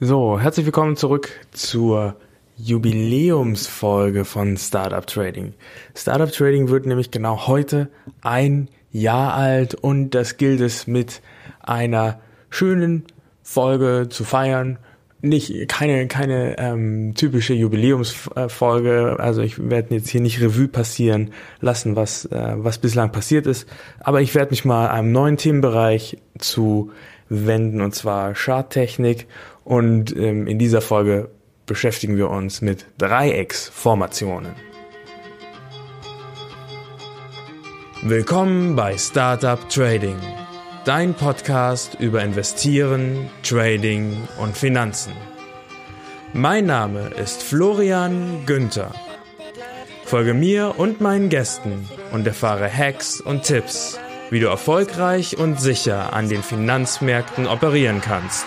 So, herzlich willkommen zurück zur Jubiläumsfolge von Startup Trading. Startup Trading wird nämlich genau heute ein Jahr alt und das gilt es mit einer schönen Folge zu feiern. Nicht keine keine ähm, typische Jubiläumsfolge. Also ich werde jetzt hier nicht Revue passieren lassen, was äh, was bislang passiert ist. Aber ich werde mich mal einem neuen Themenbereich zu wenden und zwar Charttechnik. Und ähm, in dieser Folge beschäftigen wir uns mit Dreiecksformationen. Willkommen bei Startup Trading, dein Podcast über Investieren, Trading und Finanzen. Mein Name ist Florian Günther. Folge mir und meinen Gästen und erfahre Hacks und Tipps, wie du erfolgreich und sicher an den Finanzmärkten operieren kannst.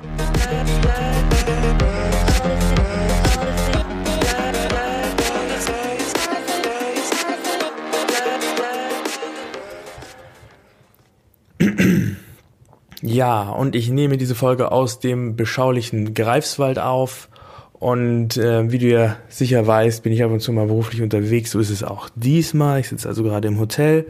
Ja, und ich nehme diese Folge aus dem beschaulichen Greifswald auf. Und äh, wie du ja sicher weißt, bin ich ab und zu mal beruflich unterwegs. So ist es auch diesmal. Ich sitze also gerade im Hotel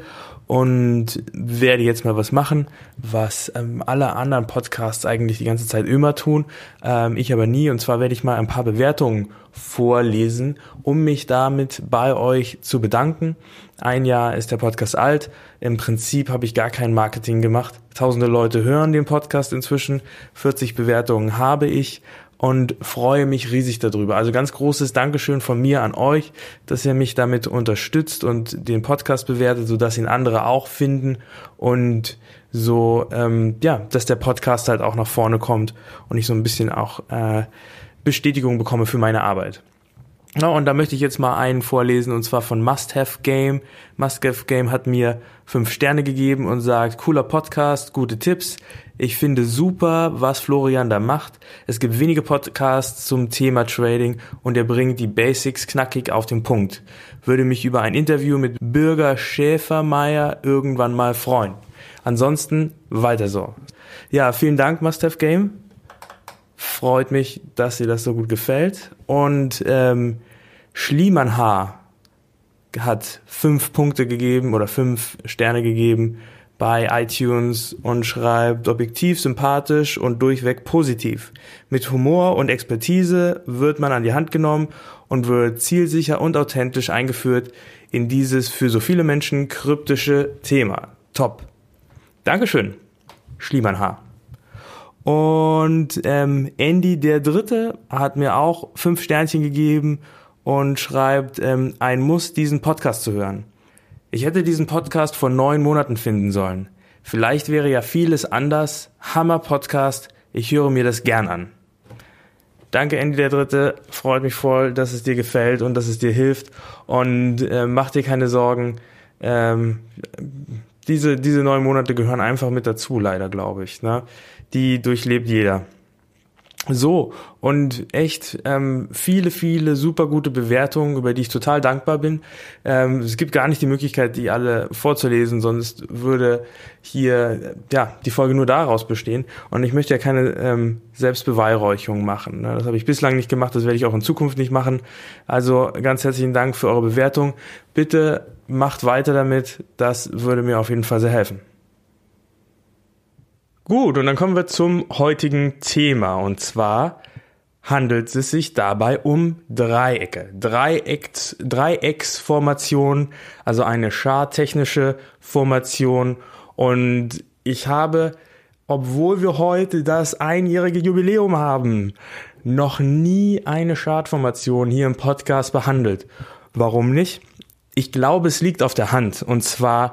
und werde jetzt mal was machen, was ähm, alle anderen Podcasts eigentlich die ganze Zeit immer tun, ähm, ich aber nie. Und zwar werde ich mal ein paar Bewertungen vorlesen, um mich damit bei euch zu bedanken. Ein Jahr ist der Podcast alt. Im Prinzip habe ich gar kein Marketing gemacht. Tausende Leute hören den Podcast inzwischen. 40 Bewertungen habe ich und freue mich riesig darüber. Also ganz großes Dankeschön von mir an euch, dass ihr mich damit unterstützt und den Podcast bewertet, sodass ihn andere auch finden und so, ähm, ja, dass der Podcast halt auch nach vorne kommt und ich so ein bisschen auch äh, Bestätigung bekomme für meine Arbeit. Ja, und da möchte ich jetzt mal einen vorlesen und zwar von Must Have Game. Must Have Game hat mir fünf Sterne gegeben und sagt, cooler Podcast, gute Tipps. Ich finde super, was Florian da macht. Es gibt wenige Podcasts zum Thema Trading und er bringt die Basics knackig auf den Punkt. Würde mich über ein Interview mit Bürger Schäfermeier irgendwann mal freuen. Ansonsten weiter so. Ja, vielen Dank, Must Have Game freut mich, dass dir das so gut gefällt. Und ähm, Schliemann H. hat fünf Punkte gegeben oder fünf Sterne gegeben bei iTunes und schreibt objektiv, sympathisch und durchweg positiv. Mit Humor und Expertise wird man an die Hand genommen und wird zielsicher und authentisch eingeführt in dieses für so viele Menschen kryptische Thema. Top. Dankeschön, Schliemann H. Und ähm, Andy der Dritte hat mir auch fünf Sternchen gegeben und schreibt, ähm, ein Muss, diesen Podcast zu hören. Ich hätte diesen Podcast vor neun Monaten finden sollen. Vielleicht wäre ja vieles anders. Hammer Podcast. Ich höre mir das gern an. Danke, Andy der Dritte. Freut mich voll, dass es dir gefällt und dass es dir hilft. Und äh, mach dir keine Sorgen. Ähm, diese, diese neun Monate gehören einfach mit dazu, leider, glaube ich. Ne? die durchlebt jeder. So, und echt ähm, viele, viele super gute Bewertungen, über die ich total dankbar bin. Ähm, es gibt gar nicht die Möglichkeit, die alle vorzulesen, sonst würde hier ja die Folge nur daraus bestehen. Und ich möchte ja keine ähm, Selbstbeweihräuchung machen. Ne? Das habe ich bislang nicht gemacht, das werde ich auch in Zukunft nicht machen. Also ganz herzlichen Dank für eure Bewertung. Bitte macht weiter damit, das würde mir auf jeden Fall sehr helfen. Gut, und dann kommen wir zum heutigen Thema. Und zwar handelt es sich dabei um Dreiecke. Dreiecks, Dreiecksformation, also eine schartechnische Formation. Und ich habe, obwohl wir heute das einjährige Jubiläum haben, noch nie eine Chartformation hier im Podcast behandelt. Warum nicht? Ich glaube, es liegt auf der Hand. Und zwar,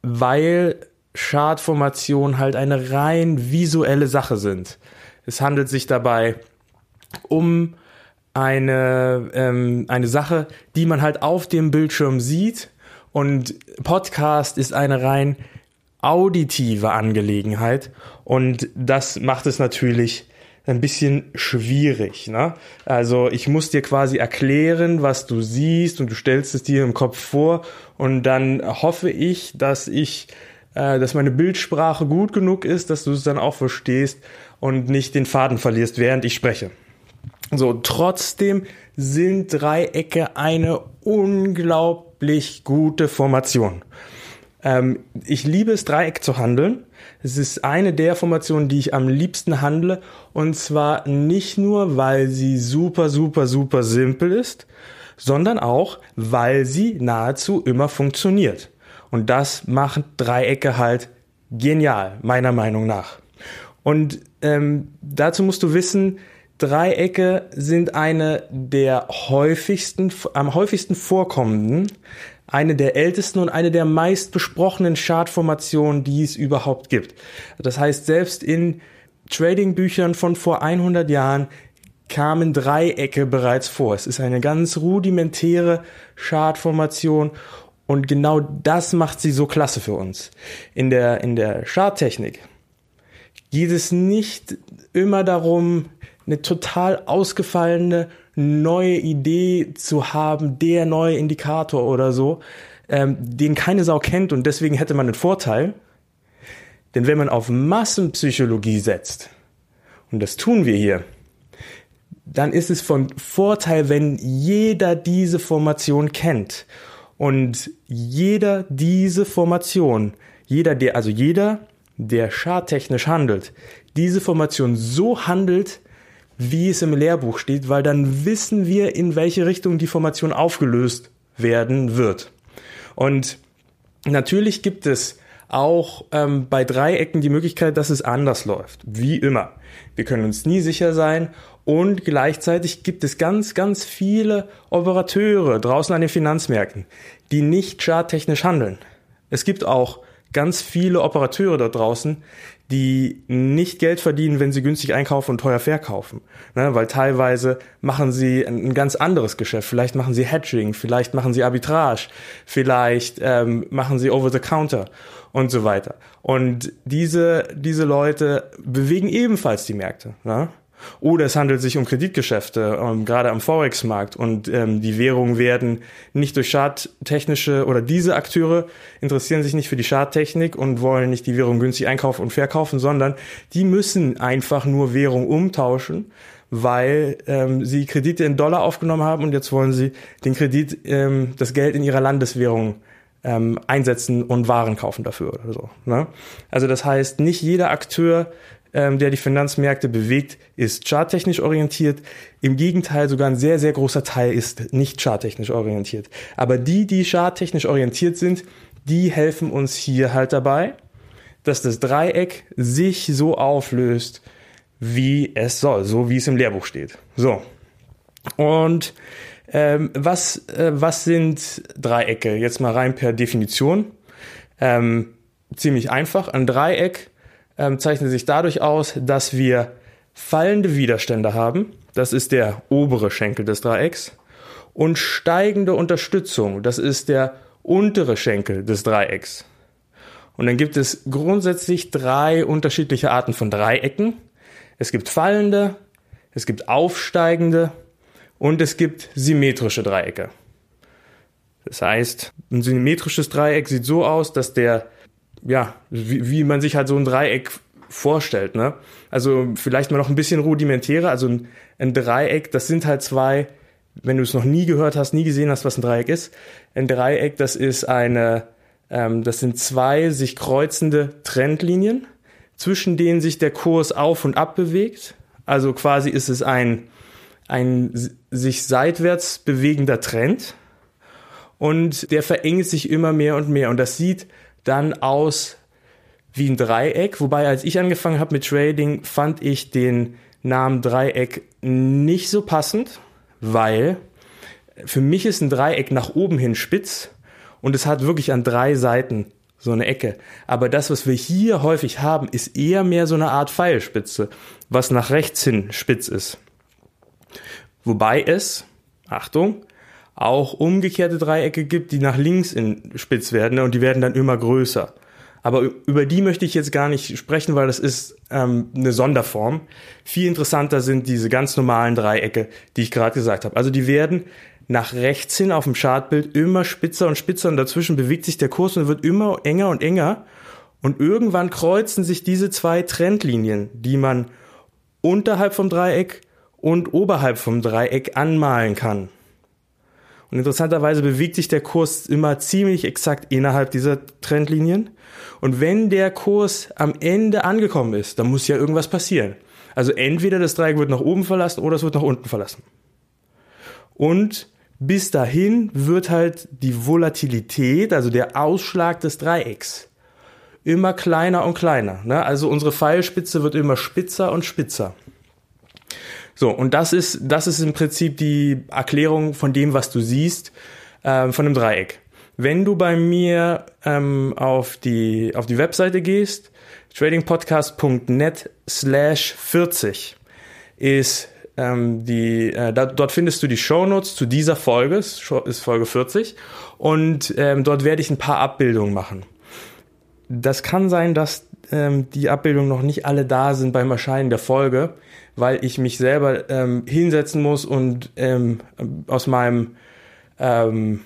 weil Chartformationen halt eine rein visuelle Sache sind. Es handelt sich dabei um eine, ähm, eine Sache, die man halt auf dem Bildschirm sieht. Und Podcast ist eine rein auditive Angelegenheit. Und das macht es natürlich ein bisschen schwierig. Ne? Also ich muss dir quasi erklären, was du siehst und du stellst es dir im Kopf vor und dann hoffe ich, dass ich, äh, dass meine Bildsprache gut genug ist, dass du es dann auch verstehst und nicht den Faden verlierst, während ich spreche. So, trotzdem sind Dreiecke eine unglaublich gute Formation. Ähm, ich liebe es, Dreieck zu handeln. Es ist eine der Formationen, die ich am liebsten handle. Und zwar nicht nur, weil sie super, super, super simpel ist, sondern auch, weil sie nahezu immer funktioniert. Und das macht Dreiecke halt genial, meiner Meinung nach. Und ähm, dazu musst du wissen, Dreiecke sind eine der häufigsten, am häufigsten vorkommenden, eine der ältesten und eine der meist besprochenen Chartformationen, die es überhaupt gibt. Das heißt, selbst in Trading-Büchern von vor 100 Jahren kamen Dreiecke bereits vor. Es ist eine ganz rudimentäre Chartformation und genau das macht sie so klasse für uns. In der, in der Charttechnik geht es nicht immer darum, eine total ausgefallene neue Idee zu haben, der neue Indikator oder so, ähm, den keine Sau kennt und deswegen hätte man einen Vorteil. Denn wenn man auf Massenpsychologie setzt, und das tun wir hier, dann ist es von Vorteil, wenn jeder diese Formation kennt. Und jeder diese Formation, jeder, der, also jeder, der charttechnisch handelt, diese Formation so handelt, wie es im Lehrbuch steht, weil dann wissen wir, in welche Richtung die Formation aufgelöst werden wird. Und natürlich gibt es auch ähm, bei Dreiecken die Möglichkeit, dass es anders läuft. Wie immer. Wir können uns nie sicher sein. Und gleichzeitig gibt es ganz, ganz viele Operateure draußen an den Finanzmärkten, die nicht charttechnisch handeln. Es gibt auch ganz viele Operateure da draußen, die nicht Geld verdienen, wenn sie günstig einkaufen und teuer verkaufen. Ne, weil teilweise machen sie ein, ganz anderes Geschäft. Vielleicht machen sie Hedging, vielleicht machen sie Arbitrage, vielleicht ähm, machen sie Over-the-Counter und so weiter. Und diese, diese Leute bewegen ebenfalls die Märkte. Ne? Oder es handelt sich um Kreditgeschäfte, ähm, gerade am Forex-Markt. Und ähm, die Währungen werden nicht durch Charttechnische oder diese Akteure interessieren sich nicht für die Charttechnik und wollen nicht die Währung günstig einkaufen und verkaufen, sondern die müssen einfach nur Währung umtauschen, weil ähm, sie Kredite in Dollar aufgenommen haben und jetzt wollen sie den Kredit, ähm, das Geld in ihrer Landeswährung ähm, einsetzen und Waren kaufen dafür oder so. Ne? Also das heißt, nicht jeder Akteur ähm, der die Finanzmärkte bewegt, ist charttechnisch orientiert. Im Gegenteil, sogar ein sehr, sehr großer Teil ist nicht charttechnisch orientiert. Aber die, die charttechnisch orientiert sind, die helfen uns hier halt dabei, dass das Dreieck sich so auflöst, wie es soll, so wie es im Lehrbuch steht. So. Und ähm, was, äh, was sind Dreiecke? Jetzt mal rein per Definition. Ähm, ziemlich einfach. Ein Dreieck ähm, zeichnet sich dadurch aus, dass wir fallende Widerstände haben. Das ist der obere Schenkel des Dreiecks. Und steigende Unterstützung. Das ist der untere Schenkel des Dreiecks. Und dann gibt es grundsätzlich drei unterschiedliche Arten von Dreiecken. Es gibt fallende, es gibt aufsteigende und es gibt symmetrische Dreiecke. Das heißt, ein symmetrisches Dreieck sieht so aus, dass der ja, wie, wie man sich halt so ein Dreieck vorstellt, ne? Also vielleicht mal noch ein bisschen rudimentärer, also ein, ein Dreieck, das sind halt zwei, wenn du es noch nie gehört hast, nie gesehen hast, was ein Dreieck ist. Ein Dreieck, das ist eine, ähm, das sind zwei sich kreuzende Trendlinien, zwischen denen sich der Kurs auf und ab bewegt. Also quasi ist es ein, ein sich seitwärts bewegender Trend und der verengt sich immer mehr und mehr und das sieht dann aus wie ein Dreieck. Wobei, als ich angefangen habe mit Trading, fand ich den Namen Dreieck nicht so passend, weil für mich ist ein Dreieck nach oben hin spitz und es hat wirklich an drei Seiten so eine Ecke. Aber das, was wir hier häufig haben, ist eher mehr so eine Art Pfeilspitze, was nach rechts hin spitz ist. Wobei es, Achtung, auch umgekehrte Dreiecke gibt, die nach links in spitz werden ne, und die werden dann immer größer. Aber über die möchte ich jetzt gar nicht sprechen, weil das ist ähm, eine Sonderform. Viel interessanter sind diese ganz normalen Dreiecke, die ich gerade gesagt habe. Also die werden nach rechts hin auf dem Chartbild immer spitzer und spitzer und dazwischen bewegt sich der Kurs und wird immer enger und enger. Und irgendwann kreuzen sich diese zwei Trendlinien, die man unterhalb vom Dreieck und oberhalb vom Dreieck anmalen kann. Und interessanterweise bewegt sich der Kurs immer ziemlich exakt innerhalb dieser Trendlinien. Und wenn der Kurs am Ende angekommen ist, dann muss ja irgendwas passieren. Also entweder das Dreieck wird nach oben verlassen oder es wird nach unten verlassen. Und bis dahin wird halt die Volatilität, also der Ausschlag des Dreiecks, immer kleiner und kleiner. Ne? Also unsere Pfeilspitze wird immer spitzer und spitzer. So, und das ist, das ist im Prinzip die Erklärung von dem, was du siehst, äh, von einem Dreieck. Wenn du bei mir ähm, auf, die, auf die Webseite gehst, tradingpodcast.net slash 40 ist ähm, die, äh, da, dort findest du die Shownotes zu dieser Folge, ist Folge 40, und ähm, dort werde ich ein paar Abbildungen machen. Das kann sein, dass ähm, die Abbildungen noch nicht alle da sind beim Erscheinen der Folge, weil ich mich selber ähm, hinsetzen muss und ähm, aus meinem ähm,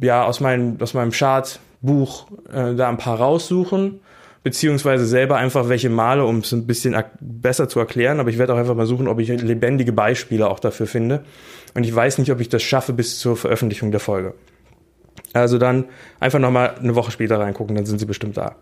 ja aus meinem aus meinem Chartbuch äh, da ein paar raussuchen beziehungsweise selber einfach welche male, um es ein bisschen besser zu erklären. Aber ich werde auch einfach mal suchen, ob ich lebendige Beispiele auch dafür finde. Und ich weiß nicht, ob ich das schaffe bis zur Veröffentlichung der Folge. Also dann einfach nochmal eine Woche später reingucken, dann sind sie bestimmt da.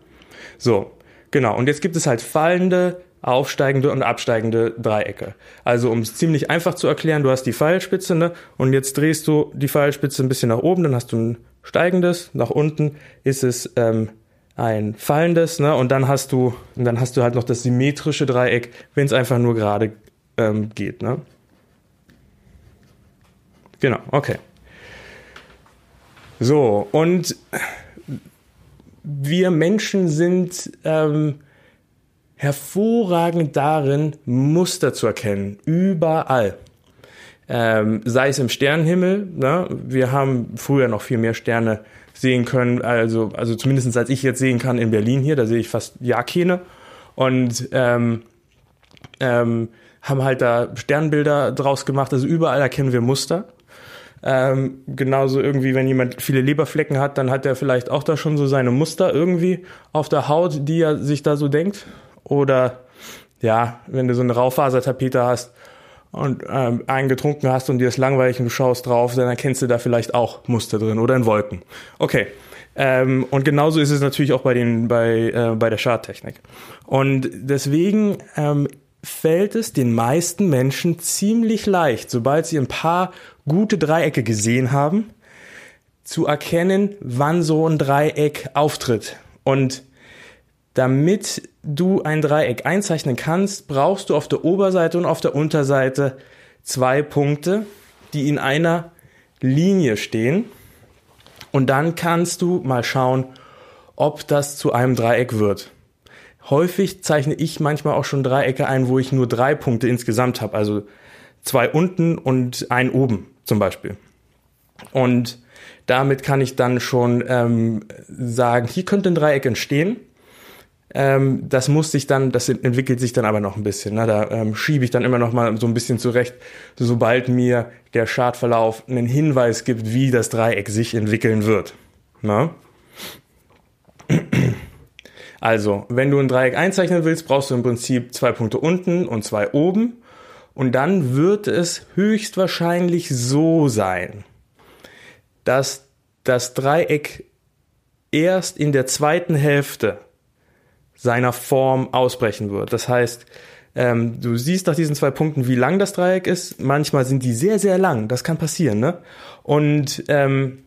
So, genau. Und jetzt gibt es halt fallende, aufsteigende und absteigende Dreiecke. Also um es ziemlich einfach zu erklären, du hast die Pfeilspitze ne, und jetzt drehst du die Pfeilspitze ein bisschen nach oben, dann hast du ein steigendes, nach unten ist es ähm, ein fallendes, ne, und dann hast du, und dann hast du halt noch das symmetrische Dreieck, wenn es einfach nur gerade ähm, geht, ne. Genau, okay. So, und wir Menschen sind ähm, hervorragend darin, Muster zu erkennen. Überall. Ähm, sei es im Sternenhimmel, ne? wir haben früher noch viel mehr Sterne sehen können, also, also zumindest als ich jetzt sehen kann in Berlin hier, da sehe ich fast ja keine. Und ähm, ähm, haben halt da Sternbilder draus gemacht, also überall erkennen wir Muster. Ähm, genauso irgendwie, wenn jemand viele Leberflecken hat, dann hat er vielleicht auch da schon so seine Muster irgendwie auf der Haut, die er sich da so denkt. Oder ja, wenn du so eine Raufasertapete hast und ähm, einen getrunken hast und dir ist langweilig und du schaust drauf, dann erkennst du da vielleicht auch Muster drin oder in Wolken. Okay. Ähm, und genauso ist es natürlich auch bei den bei äh, bei der Charttechnik. Und deswegen ähm, fällt es den meisten Menschen ziemlich leicht, sobald sie ein paar gute Dreiecke gesehen haben, zu erkennen, wann so ein Dreieck auftritt. Und damit du ein Dreieck einzeichnen kannst, brauchst du auf der Oberseite und auf der Unterseite zwei Punkte, die in einer Linie stehen. Und dann kannst du mal schauen, ob das zu einem Dreieck wird. Häufig zeichne ich manchmal auch schon Dreiecke ein, wo ich nur drei Punkte insgesamt habe, also zwei unten und ein oben zum Beispiel. Und damit kann ich dann schon ähm, sagen, hier könnte ein Dreieck entstehen. Ähm, das muss sich dann, das entwickelt sich dann aber noch ein bisschen. Ne? Da ähm, schiebe ich dann immer noch mal so ein bisschen zurecht, sobald mir der Chartverlauf einen Hinweis gibt, wie das Dreieck sich entwickeln wird. Ne? Also, wenn du ein Dreieck einzeichnen willst, brauchst du im Prinzip zwei Punkte unten und zwei oben. Und dann wird es höchstwahrscheinlich so sein, dass das Dreieck erst in der zweiten Hälfte seiner Form ausbrechen wird. Das heißt, ähm, du siehst nach diesen zwei Punkten, wie lang das Dreieck ist. Manchmal sind die sehr, sehr lang. Das kann passieren. Ne? Und ähm,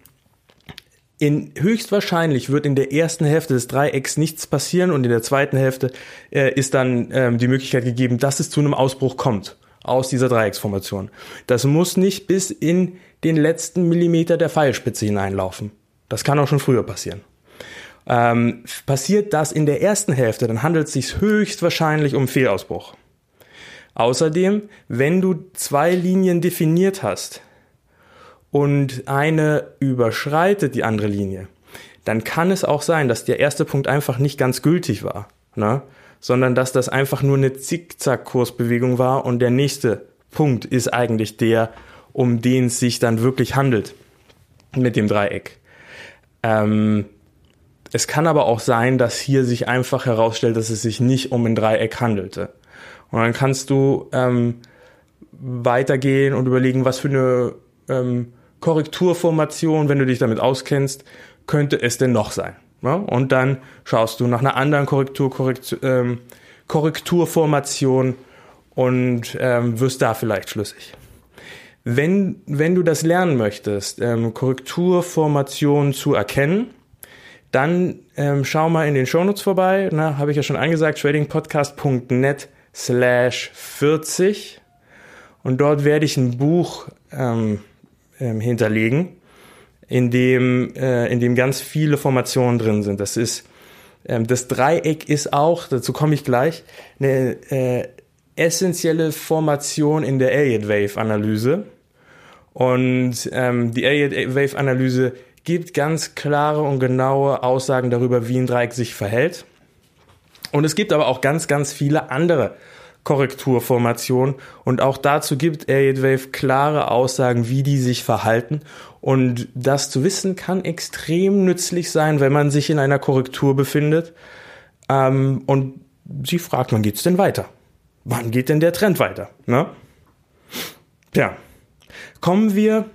in, höchstwahrscheinlich wird in der ersten Hälfte des Dreiecks nichts passieren und in der zweiten Hälfte äh, ist dann ähm, die Möglichkeit gegeben, dass es zu einem Ausbruch kommt aus dieser Dreiecksformation. Das muss nicht bis in den letzten Millimeter der Pfeilspitze hineinlaufen. Das kann auch schon früher passieren. Ähm, passiert das in der ersten Hälfte, dann handelt es sich höchstwahrscheinlich um Fehlausbruch. Außerdem, wenn du zwei Linien definiert hast und eine überschreitet die andere Linie, dann kann es auch sein, dass der erste Punkt einfach nicht ganz gültig war, ne? Sondern dass das einfach nur eine Zickzack-Kursbewegung war und der nächste Punkt ist eigentlich der, um den es sich dann wirklich handelt mit dem Dreieck. Ähm, es kann aber auch sein, dass hier sich einfach herausstellt, dass es sich nicht um ein Dreieck handelte. Und dann kannst du ähm, weitergehen und überlegen, was für eine ähm, Korrekturformation, wenn du dich damit auskennst, könnte es denn noch sein. Ja? Und dann schaust du nach einer anderen Korrektur, Korrektur, ähm, Korrekturformation und ähm, wirst da vielleicht schlüssig. Wenn, wenn du das lernen möchtest, ähm, Korrekturformationen zu erkennen, dann ähm, schau mal in den Shownotes vorbei. Na, habe ich ja schon angesagt, tradingpodcast.net slash 40. Und dort werde ich ein Buch ähm, ähm, hinterlegen, in dem, äh, in dem ganz viele Formationen drin sind. Das ist, ähm, das Dreieck ist auch, dazu komme ich gleich, eine äh, essentielle Formation in der Elliott Wave Analyse. Und ähm, die Elliott Wave Analyse gibt ganz klare und genaue Aussagen darüber, wie ein Dreieck sich verhält. Und es gibt aber auch ganz, ganz viele andere Korrekturformationen und auch dazu gibt Elliott Wave klare Aussagen, wie die sich verhalten. Und das zu wissen kann extrem nützlich sein, wenn man sich in einer Korrektur befindet. Ähm, und sie fragt, wann geht's denn weiter? Wann geht denn der Trend weiter? Ne? Tja, kommen wir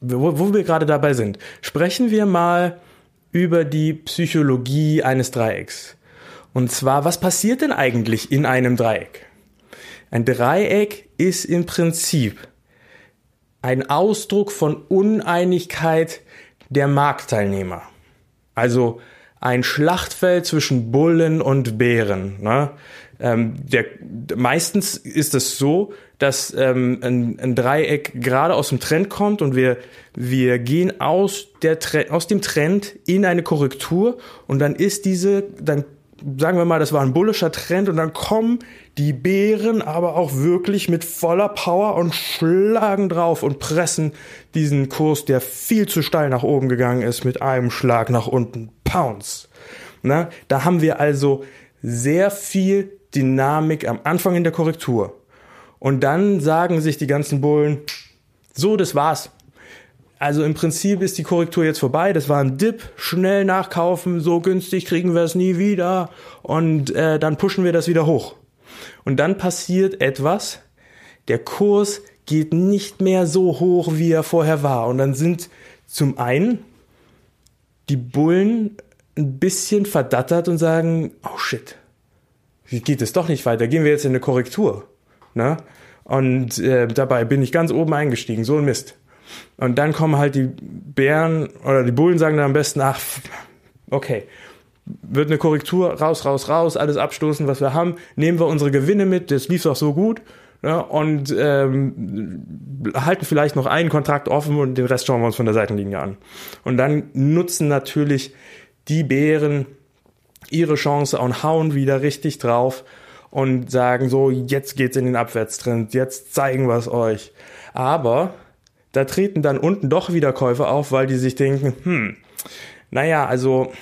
wo, wo wir gerade dabei sind, sprechen wir mal über die Psychologie eines Dreiecks. Und zwar, was passiert denn eigentlich in einem Dreieck? Ein Dreieck ist im Prinzip ein Ausdruck von Uneinigkeit der Marktteilnehmer. Also ein Schlachtfeld zwischen Bullen und Bären. Ne? Ähm, der, meistens ist es so, dass ähm, ein, ein Dreieck gerade aus dem Trend kommt und wir, wir gehen aus, der, aus dem Trend in eine Korrektur und dann ist diese, dann sagen wir mal, das war ein bullischer Trend und dann kommen die Bären aber auch wirklich mit voller Power und schlagen drauf und pressen diesen Kurs, der viel zu steil nach oben gegangen ist, mit einem Schlag nach unten. Pounce. Na, da haben wir also sehr viel Dynamik am Anfang in der Korrektur. Und dann sagen sich die ganzen Bullen, so, das war's. Also im Prinzip ist die Korrektur jetzt vorbei. Das war ein Dip, schnell nachkaufen, so günstig kriegen wir es nie wieder und äh, dann pushen wir das wieder hoch. Und dann passiert etwas. Der Kurs geht nicht mehr so hoch, wie er vorher war. Und dann sind zum einen die Bullen ein bisschen verdattert und sagen, oh shit, wie geht es doch nicht weiter? Gehen wir jetzt in eine Korrektur. Ne? Und äh, dabei bin ich ganz oben eingestiegen, so ein Mist. Und dann kommen halt die Bären oder die Bullen sagen dann am besten, ach, okay, wird eine Korrektur, raus, raus, raus, alles abstoßen, was wir haben, nehmen wir unsere Gewinne mit, das lief doch so gut. Ja, ne? und ähm, halten vielleicht noch einen Kontrakt offen und den Rest schauen wir uns von der Seitenlinie an. Und dann nutzen natürlich die Bären ihre Chance und hauen wieder richtig drauf und sagen so, jetzt geht's in den Abwärtstrend, jetzt zeigen wir es euch. Aber da treten dann unten doch wieder Käufer auf, weil die sich denken, hm, naja, also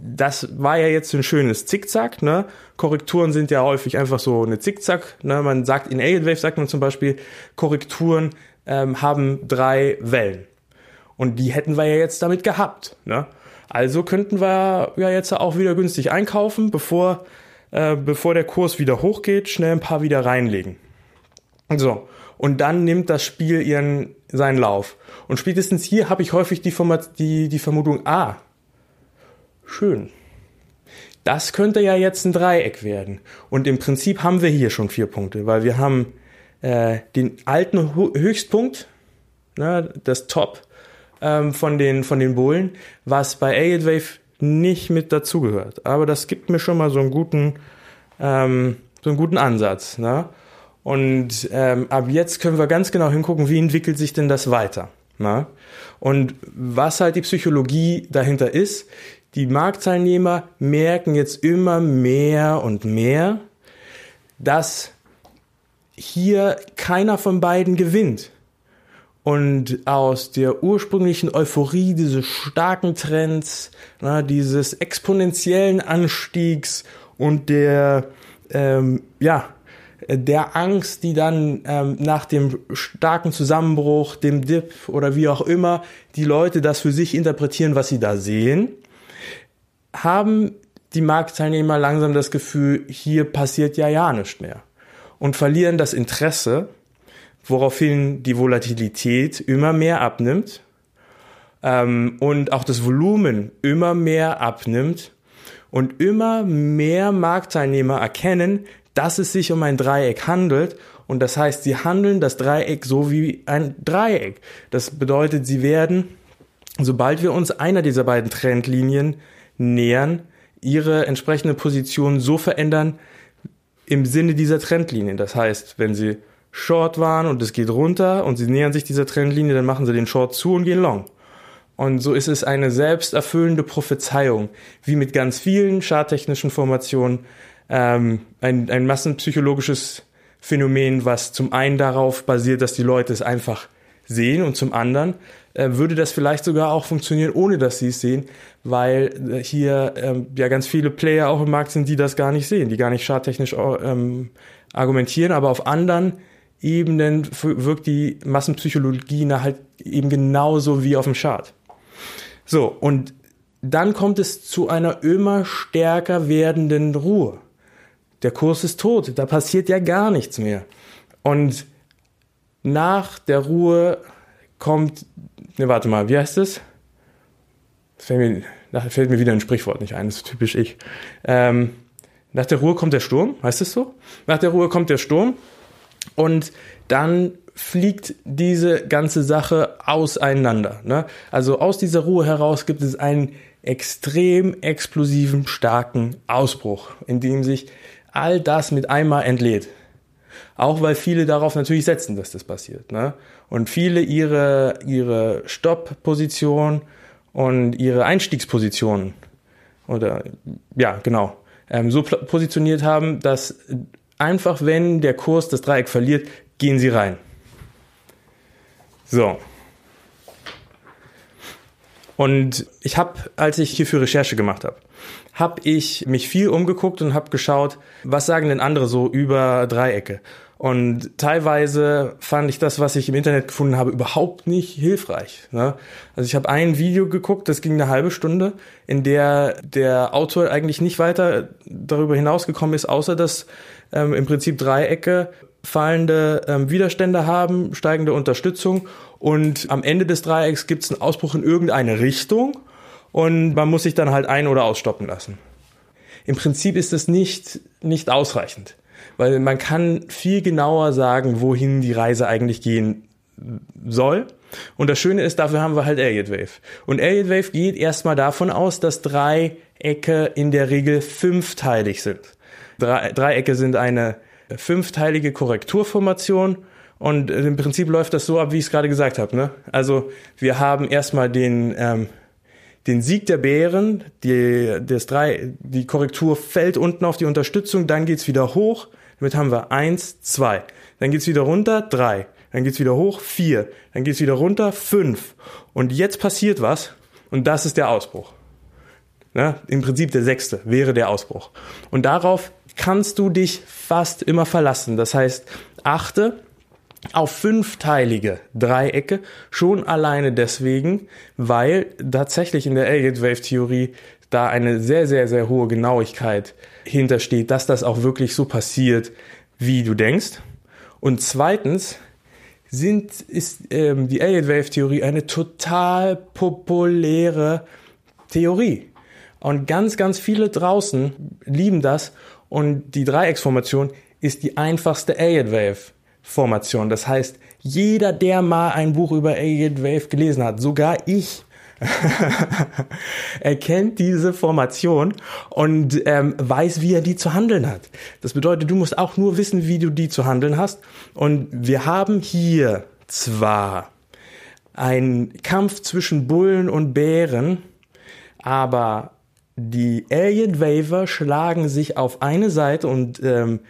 das war ja jetzt ein schönes Zickzack, ne? Korrekturen sind ja häufig einfach so eine Zickzack, ne? Man sagt, in Alien Wave sagt man zum Beispiel, Korrekturen ähm, haben drei Wellen. Und die hätten wir ja jetzt damit gehabt, ne? Also könnten wir ja jetzt auch wieder günstig einkaufen, bevor äh, bevor der Kurs wieder hochgeht, schnell ein paar wieder reinlegen. So. Und dann nimmt das Spiel ihren, seinen Lauf. Und spätestens hier habe ich häufig die, Format, die, die Vermutung, ah, schön. Das könnte ja jetzt ein Dreieck werden. Und im Prinzip haben wir hier schon vier Punkte, weil wir haben äh, den alten Höchstpunkt, ne, das Top ähm, von, den, von den Bullen, was bei Alien Wave nicht mit dazugehört. Aber das gibt mir schon mal so einen guten, ähm, so einen guten Ansatz. Ne? Und ähm, ab jetzt können wir ganz genau hingucken, wie entwickelt sich denn das weiter. Ne? Und was halt die Psychologie dahinter ist, die Marktteilnehmer merken jetzt immer mehr und mehr, dass hier keiner von beiden gewinnt. Und aus der ursprünglichen Euphorie dieses starken Trends, na, dieses exponentiellen Anstiegs und der, ähm, ja, der Angst, die dann ähm, nach dem starken Zusammenbruch, dem Dip oder wie auch immer die Leute das für sich interpretieren, was sie da sehen, haben die Marktteilnehmer langsam das Gefühl, hier passiert ja ja nichts mehr und verlieren das Interesse woraufhin die Volatilität immer mehr abnimmt ähm, und auch das Volumen immer mehr abnimmt und immer mehr Marktteilnehmer erkennen, dass es sich um ein Dreieck handelt und das heißt, sie handeln das Dreieck so wie ein Dreieck. Das bedeutet, sie werden, sobald wir uns einer dieser beiden Trendlinien nähern, ihre entsprechende Position so verändern im Sinne dieser Trendlinien. Das heißt, wenn sie Short waren und es geht runter und sie nähern sich dieser Trendlinie, dann machen sie den Short zu und gehen long. Und so ist es eine selbsterfüllende Prophezeiung, wie mit ganz vielen charttechnischen Formationen, ähm, ein, ein massenpsychologisches Phänomen, was zum einen darauf basiert, dass die Leute es einfach sehen und zum anderen äh, würde das vielleicht sogar auch funktionieren, ohne dass sie es sehen, weil äh, hier ähm, ja ganz viele Player auch im Markt sind, die das gar nicht sehen, die gar nicht charttechnisch ähm, argumentieren, aber auf anderen Ebenen wirkt die Massenpsychologie na halt eben genauso wie auf dem Chart. So, und dann kommt es zu einer immer stärker werdenden Ruhe. Der Kurs ist tot, da passiert ja gar nichts mehr. Und nach der Ruhe kommt, ne, warte mal, wie heißt es? Fällt mir, fällt mir wieder ein Sprichwort nicht ein, das ist typisch ich. Ähm, nach der Ruhe kommt der Sturm, heißt es so? Nach der Ruhe kommt der Sturm und dann fliegt diese ganze Sache auseinander. Ne? Also aus dieser Ruhe heraus gibt es einen extrem explosiven, starken Ausbruch, in dem sich all das mit einmal entlädt. Auch weil viele darauf natürlich setzen, dass das passiert. Ne? Und viele ihre, ihre Stopp-Position und ihre Einstiegspositionen oder ja, genau, ähm, so positioniert haben, dass einfach wenn der Kurs das Dreieck verliert, gehen Sie rein. So. Und ich habe, als ich hierfür Recherche gemacht habe, habe ich mich viel umgeguckt und habe geschaut, was sagen denn andere so über Dreiecke. Und teilweise fand ich das, was ich im Internet gefunden habe, überhaupt nicht hilfreich. Ne? Also ich habe ein Video geguckt, das ging eine halbe Stunde, in der der Autor eigentlich nicht weiter darüber hinausgekommen ist, außer dass ähm, im Prinzip Dreiecke fallende ähm, Widerstände haben, steigende Unterstützung und am Ende des Dreiecks gibt es einen Ausbruch in irgendeine Richtung und man muss sich dann halt ein- oder ausstoppen lassen. Im Prinzip ist es nicht, nicht ausreichend, weil man kann viel genauer sagen, wohin die Reise eigentlich gehen soll. Und das Schöne ist, dafür haben wir halt Elliott Wave. Und Elliott Wave geht erstmal davon aus, dass Dreiecke in der Regel fünfteilig sind. Dreiecke sind eine fünfteilige Korrekturformation und im Prinzip läuft das so ab, wie ich es gerade gesagt habe. Ne? Also wir haben erstmal den, ähm, den Sieg der Bären, die, das drei, die Korrektur fällt unten auf die Unterstützung, dann geht's wieder hoch. Damit haben wir eins, zwei. Dann geht's wieder runter, drei. Dann geht's wieder hoch, vier. Dann geht's wieder runter, fünf. Und jetzt passiert was und das ist der Ausbruch. Ne? Im Prinzip der sechste wäre der Ausbruch. Und darauf kannst du dich fast immer verlassen. Das heißt, achte auf fünfteilige Dreiecke, schon alleine deswegen, weil tatsächlich in der Elliott Wave Theorie da eine sehr, sehr, sehr hohe Genauigkeit hintersteht, dass das auch wirklich so passiert, wie du denkst. Und zweitens sind, ist ähm, die Elliott Wave Theorie eine total populäre Theorie. Und ganz, ganz viele draußen lieben das. Und die Dreiecksformation ist die einfachste Elliott Wave Formation. Das heißt, jeder, der mal ein Buch über Elliott Wave gelesen hat, sogar ich, erkennt diese Formation und ähm, weiß, wie er die zu handeln hat. Das bedeutet, du musst auch nur wissen, wie du die zu handeln hast. Und wir haben hier zwar einen Kampf zwischen Bullen und Bären, aber die Alien Waver schlagen sich auf eine Seite und ähm,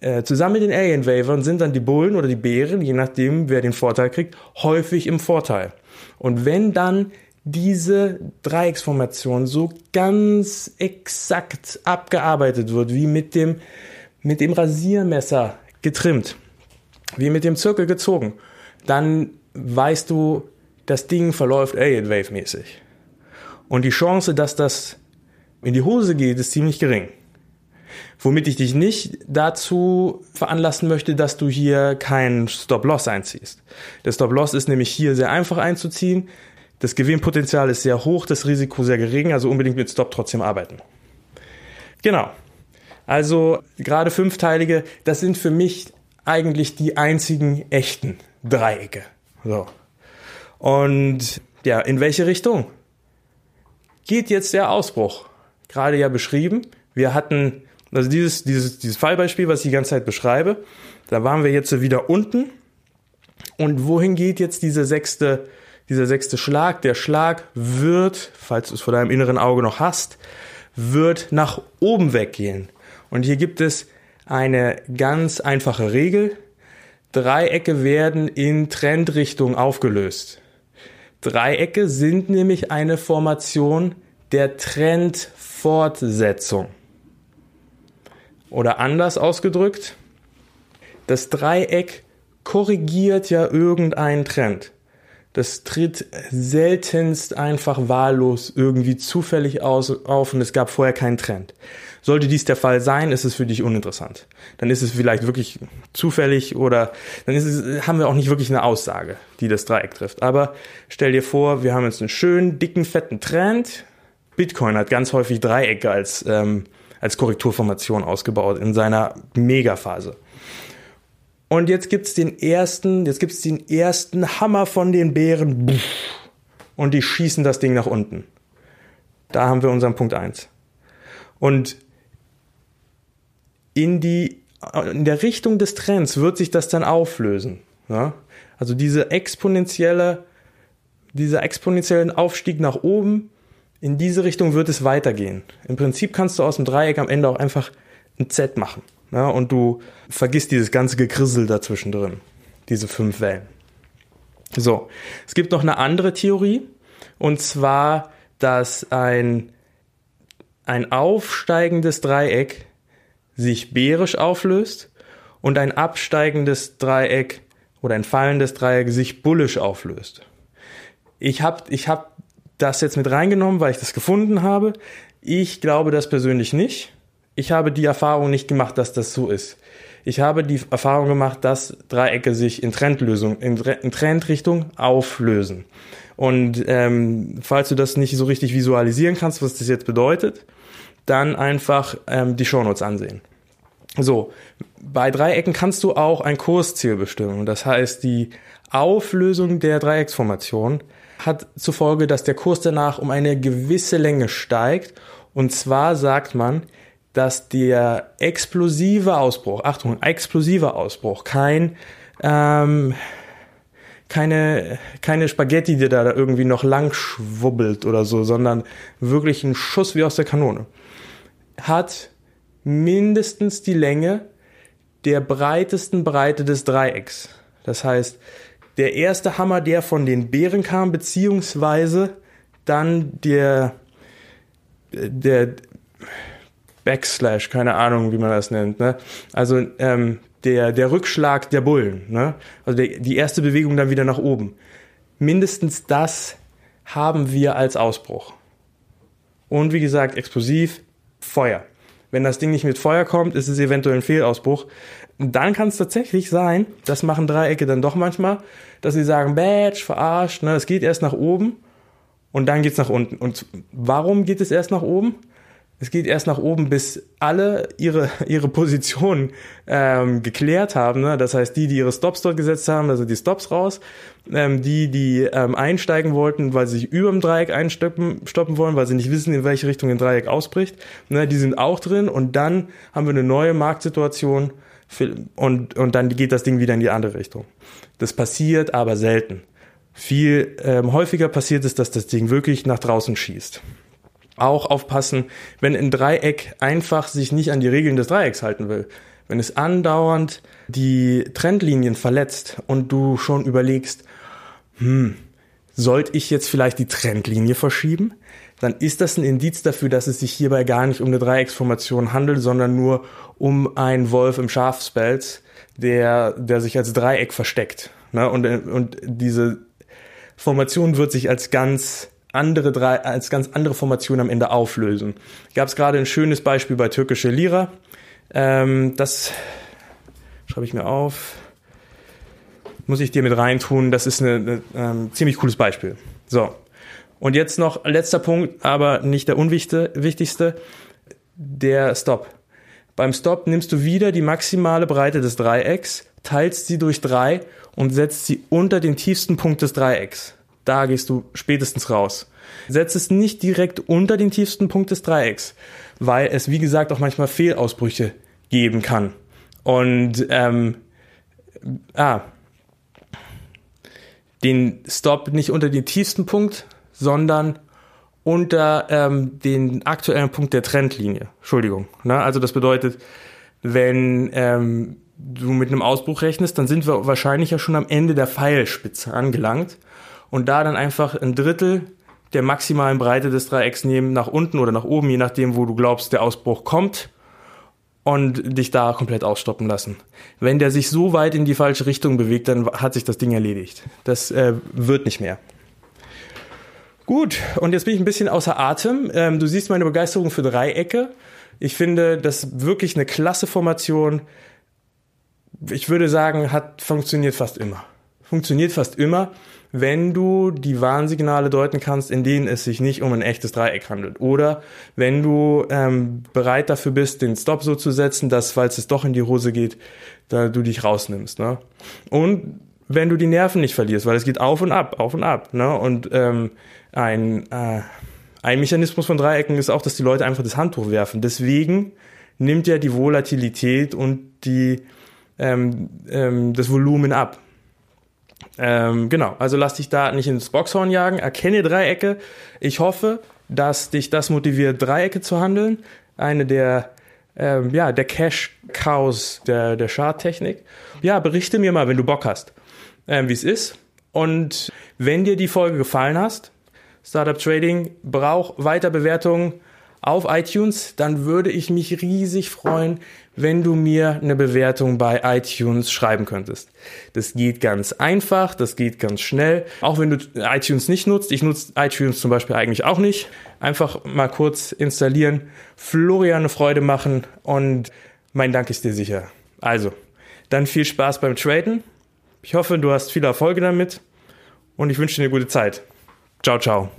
äh, zusammen mit den Alien Wavern sind dann die Bullen oder die Bären, je nachdem wer den Vorteil kriegt, häufig im Vorteil. Und wenn dann diese Dreiecksformation so ganz exakt abgearbeitet wird, wie mit dem, mit dem Rasiermesser getrimmt, wie mit dem Zirkel gezogen, dann weißt du, das Ding verläuft Alien Wave mäßig. Und die Chance, dass das in die Hose geht, ist ziemlich gering. Womit ich dich nicht dazu veranlassen möchte, dass du hier keinen Stop-Loss einziehst. Der Stop-Loss ist nämlich hier sehr einfach einzuziehen. Das Gewinnpotenzial ist sehr hoch, das Risiko sehr gering, also unbedingt mit Stop trotzdem arbeiten. Genau. Also gerade fünfteilige, das sind für mich eigentlich die einzigen echten Dreiecke. So. Und ja, in welche Richtung geht jetzt der Ausbruch? Gerade ja beschrieben. Wir hatten, also dieses, dieses, dieses Fallbeispiel, was ich die ganze Zeit beschreibe, da waren wir jetzt wieder unten. Und wohin geht jetzt dieser sechste, dieser sechste Schlag? Der Schlag wird, falls du es vor deinem inneren Auge noch hast, wird nach oben weggehen. Und hier gibt es eine ganz einfache Regel. Dreiecke werden in Trendrichtung aufgelöst. Dreiecke sind nämlich eine Formation der Trendfortsetzung. Oder anders ausgedrückt, das Dreieck korrigiert ja irgendeinen Trend. Das tritt seltenst einfach wahllos irgendwie zufällig aus, auf und es gab vorher keinen Trend. Sollte dies der Fall sein, ist es für dich uninteressant. Dann ist es vielleicht wirklich zufällig oder dann es, haben wir auch nicht wirklich eine Aussage, die das Dreieck trifft. Aber stell dir vor, wir haben jetzt einen schönen, dicken, fetten Trend. Bitcoin hat ganz häufig Dreiecke als, ähm, als Korrekturformation ausgebaut in seiner Megaphase. Und jetzt gibt's den ersten, jetzt gibt's den ersten Hammer von den Bären. Und die schießen das Ding nach unten. Da haben wir unseren Punkt eins. Und in die, in der Richtung des Trends wird sich das dann auflösen. Ja? Also diese exponentielle, dieser exponentiellen Aufstieg nach oben, in diese Richtung wird es weitergehen. Im Prinzip kannst du aus dem Dreieck am Ende auch einfach ein Z machen. Ja? Und du vergisst dieses ganze Gekrissel dazwischen drin. Diese fünf Wellen. So. Es gibt noch eine andere Theorie. Und zwar, dass ein, ein aufsteigendes Dreieck sich bärisch auflöst und ein absteigendes Dreieck oder ein fallendes Dreieck sich bullisch auflöst. Ich habe ich hab das jetzt mit reingenommen, weil ich das gefunden habe. Ich glaube das persönlich nicht. Ich habe die Erfahrung nicht gemacht, dass das so ist. Ich habe die Erfahrung gemacht, dass Dreiecke sich in Trendlösung, in, Trendrichtung auflösen. Und ähm, falls du das nicht so richtig visualisieren kannst, was das jetzt bedeutet, dann einfach ähm, die Shownotes ansehen. So, bei Dreiecken kannst du auch ein Kursziel bestimmen. Das heißt, die Auflösung der Dreiecksformation hat zur Folge, dass der Kurs danach um eine gewisse Länge steigt. Und zwar sagt man, dass der explosive Ausbruch, Achtung, explosiver Ausbruch, kein ähm, keine, keine Spaghetti, die da irgendwie noch lang schwubbelt oder so, sondern wirklich ein Schuss wie aus der Kanone hat mindestens die Länge der breitesten Breite des Dreiecks. Das heißt, der erste Hammer, der von den Bären kam, beziehungsweise dann der, der Backslash, keine Ahnung, wie man das nennt. Ne? Also ähm, der, der Rückschlag der Bullen. Ne? Also der, die erste Bewegung dann wieder nach oben. Mindestens das haben wir als Ausbruch. Und wie gesagt, explosiv, Feuer. Wenn das Ding nicht mit Feuer kommt, ist es eventuell ein Fehlausbruch. Dann kann es tatsächlich sein, das machen Dreiecke dann doch manchmal, dass sie sagen, Badge, verarscht, ne, es geht erst nach oben und dann geht's nach unten. Und warum geht es erst nach oben? Es geht erst nach oben, bis alle ihre, ihre Position ähm, geklärt haben. Ne? Das heißt, die, die ihre Stops dort gesetzt haben, also die Stops raus. Ähm, die, die ähm, einsteigen wollten, weil sie sich über dem Dreieck einstoppen stoppen wollen, weil sie nicht wissen, in welche Richtung ein Dreieck ausbricht. Ne? Die sind auch drin und dann haben wir eine neue Marktsituation und, und dann geht das Ding wieder in die andere Richtung. Das passiert aber selten. Viel ähm, häufiger passiert es, dass das Ding wirklich nach draußen schießt auch aufpassen, wenn ein Dreieck einfach sich nicht an die Regeln des Dreiecks halten will. Wenn es andauernd die Trendlinien verletzt und du schon überlegst, hm, sollte ich jetzt vielleicht die Trendlinie verschieben? Dann ist das ein Indiz dafür, dass es sich hierbei gar nicht um eine Dreiecksformation handelt, sondern nur um einen Wolf im Schafspelz, der, der sich als Dreieck versteckt. Ne? Und, und diese Formation wird sich als ganz andere drei, als ganz andere Formation am Ende auflösen. Gab es gerade ein schönes Beispiel bei türkische Lira. Ähm, das schreibe ich mir auf. Muss ich dir mit reintun. Das ist ein ähm, ziemlich cooles Beispiel. So. Und jetzt noch letzter Punkt, aber nicht der unwichtigste. Der Stop. Beim Stop nimmst du wieder die maximale Breite des Dreiecks, teilst sie durch drei und setzt sie unter den tiefsten Punkt des Dreiecks. Da gehst du spätestens raus. Setz es nicht direkt unter den tiefsten Punkt des Dreiecks, weil es, wie gesagt, auch manchmal Fehlausbrüche geben kann. Und ähm, ah, den Stop nicht unter den tiefsten Punkt, sondern unter ähm, den aktuellen Punkt der Trendlinie. Entschuldigung. Ne? Also das bedeutet, wenn ähm, du mit einem Ausbruch rechnest, dann sind wir wahrscheinlich ja schon am Ende der Pfeilspitze angelangt und da dann einfach ein Drittel der maximalen Breite des Dreiecks nehmen, nach unten oder nach oben, je nachdem, wo du glaubst, der Ausbruch kommt und dich da komplett ausstoppen lassen. Wenn der sich so weit in die falsche Richtung bewegt, dann hat sich das Ding erledigt. Das äh, wird nicht mehr. Gut, und jetzt bin ich ein bisschen außer Atem. Ähm, du siehst meine Begeisterung für Dreiecke. Ich finde das wirklich eine klasse Formation. Ich würde sagen, hat funktioniert fast immer. Funktioniert fast immer wenn du die Warnsignale deuten kannst, in denen es sich nicht um ein echtes Dreieck handelt. Oder wenn du ähm, bereit dafür bist, den Stop so zu setzen, dass, falls es doch in die Hose geht, da du dich rausnimmst. Ne? Und wenn du die Nerven nicht verlierst, weil es geht auf und ab, auf und ab. Ne? Und ähm, ein, äh, ein Mechanismus von Dreiecken ist auch, dass die Leute einfach das Handtuch werfen. Deswegen nimmt ja die Volatilität und die, ähm, ähm, das Volumen ab. Ähm, genau, also lass dich da nicht ins Boxhorn jagen, erkenne Dreiecke. Ich hoffe, dass dich das motiviert, Dreiecke zu handeln. Eine der, ähm, ja, der Cash-Cows der, der Charttechnik. Ja, berichte mir mal, wenn du Bock hast, ähm, wie es ist. Und wenn dir die Folge gefallen hast, Startup Trading braucht weiter Bewertungen auf iTunes, dann würde ich mich riesig freuen, wenn du mir eine Bewertung bei iTunes schreiben könntest. Das geht ganz einfach, das geht ganz schnell. Auch wenn du iTunes nicht nutzt, ich nutze iTunes zum Beispiel eigentlich auch nicht. Einfach mal kurz installieren, Florian eine Freude machen und mein Dank ist dir sicher. Also, dann viel Spaß beim Traden. Ich hoffe, du hast viele Erfolge damit und ich wünsche dir eine gute Zeit. Ciao, ciao.